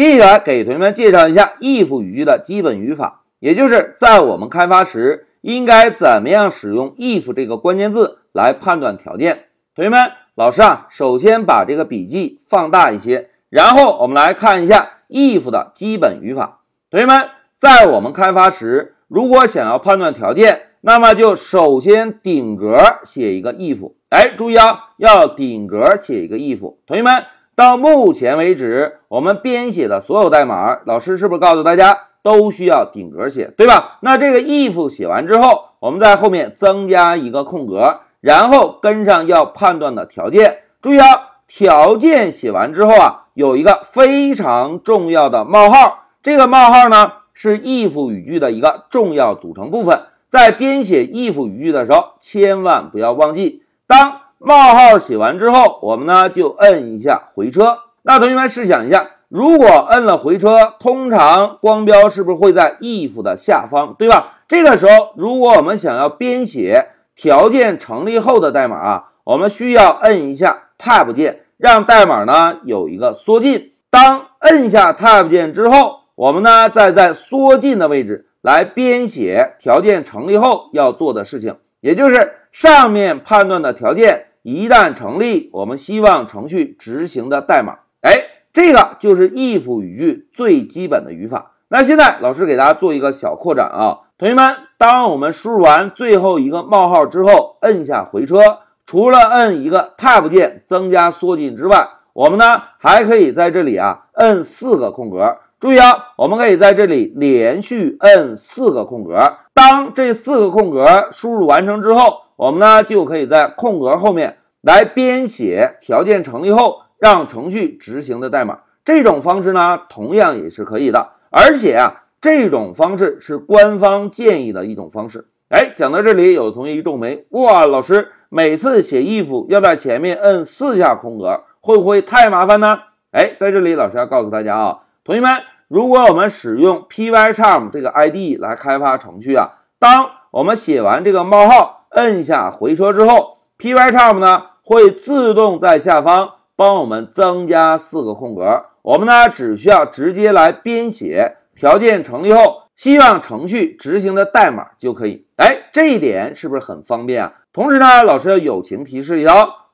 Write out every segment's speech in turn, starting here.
接下来给同学们介绍一下 if 语句的基本语法，也就是在我们开发时应该怎么样使用 if 这个关键字来判断条件。同学们，老师啊，首先把这个笔记放大一些，然后我们来看一下 if 的基本语法。同学们，在我们开发时，如果想要判断条件，那么就首先顶格写一个 if。哎，注意啊，要顶格写一个 if。同学们。到目前为止，我们编写的所有代码，老师是不是告诉大家都需要顶格写，对吧？那这个 if 写完之后，我们在后面增加一个空格，然后跟上要判断的条件。注意啊，条件写完之后啊，有一个非常重要的冒号，这个冒号呢是 if 语句的一个重要组成部分。在编写 if 语句的时候，千万不要忘记当。冒号写完之后，我们呢就摁一下回车。那同学们试想一下，如果摁了回车，通常光标是不是会在 if 的下方，对吧？这个时候，如果我们想要编写条件成立后的代码啊，我们需要摁一下 Tab 键，让代码呢有一个缩进。当摁下 Tab 键之后，我们呢再在缩进的位置来编写条件成立后要做的事情，也就是上面判断的条件。一旦成立，我们希望程序执行的代码，哎，这个就是 if 语句最基本的语法。那现在老师给大家做一个小扩展啊，同学们，当我们输入完最后一个冒号之后，摁下回车，除了摁一个 Tab 键增加缩进之外，我们呢还可以在这里啊摁四个空格。注意啊，我们可以在这里连续摁四个空格。当这四个空格输入完成之后，我们呢就可以在空格后面来编写条件成立后让程序执行的代码。这种方式呢，同样也是可以的。而且啊，这种方式是官方建议的一种方式。哎，讲到这里，有同学一皱眉，哇，老师每次写 if 要在前面摁四下空格，会不会太麻烦呢？哎，在这里老师要告诉大家啊，同学们，如果我们使用 Pycharm 这个 IDE 来开发程序啊，当我们写完这个冒号。摁下回车之后，Pycharm 呢会自动在下方帮我们增加四个空格，我们呢只需要直接来编写条件成立后希望程序执行的代码就可以。哎，这一点是不是很方便啊？同时呢，老师要友情提示一下，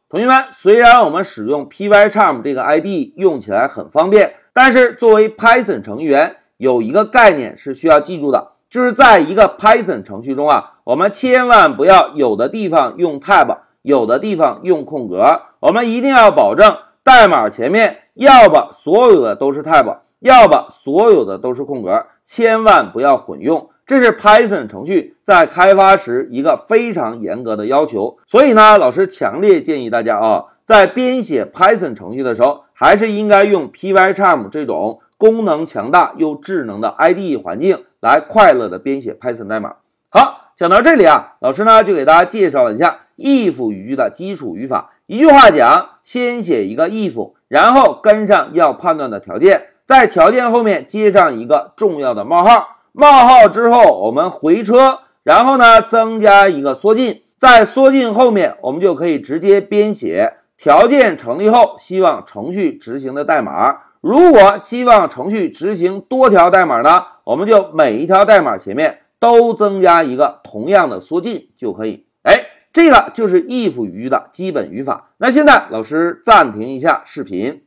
同学们，虽然我们使用 Pycharm 这个 ID 用起来很方便，但是作为 Python 程序员，有一个概念是需要记住的。就是在一个 Python 程序中啊，我们千万不要有的地方用 tab，有的地方用空格。我们一定要保证代码前面要不所有的都是 tab，要不所有的都是空格，千万不要混用。这是 Python 程序在开发时一个非常严格的要求。所以呢，老师强烈建议大家啊，在编写 Python 程序的时候，还是应该用 Pycharm 这种功能强大又智能的 IDE 环境。来快乐的编写 Python 代码。好，讲到这里啊，老师呢就给大家介绍了一下 if 语句的基础语法。一句话讲，先写一个 if，然后跟上要判断的条件，在条件后面接上一个重要的冒号。冒号之后，我们回车，然后呢增加一个缩进，在缩进后面，我们就可以直接编写条件成立后希望程序执行的代码。如果希望程序执行多条代码呢，我们就每一条代码前面都增加一个同样的缩进就可以。哎，这个就是 if 语句的基本语法。那现在老师暂停一下视频。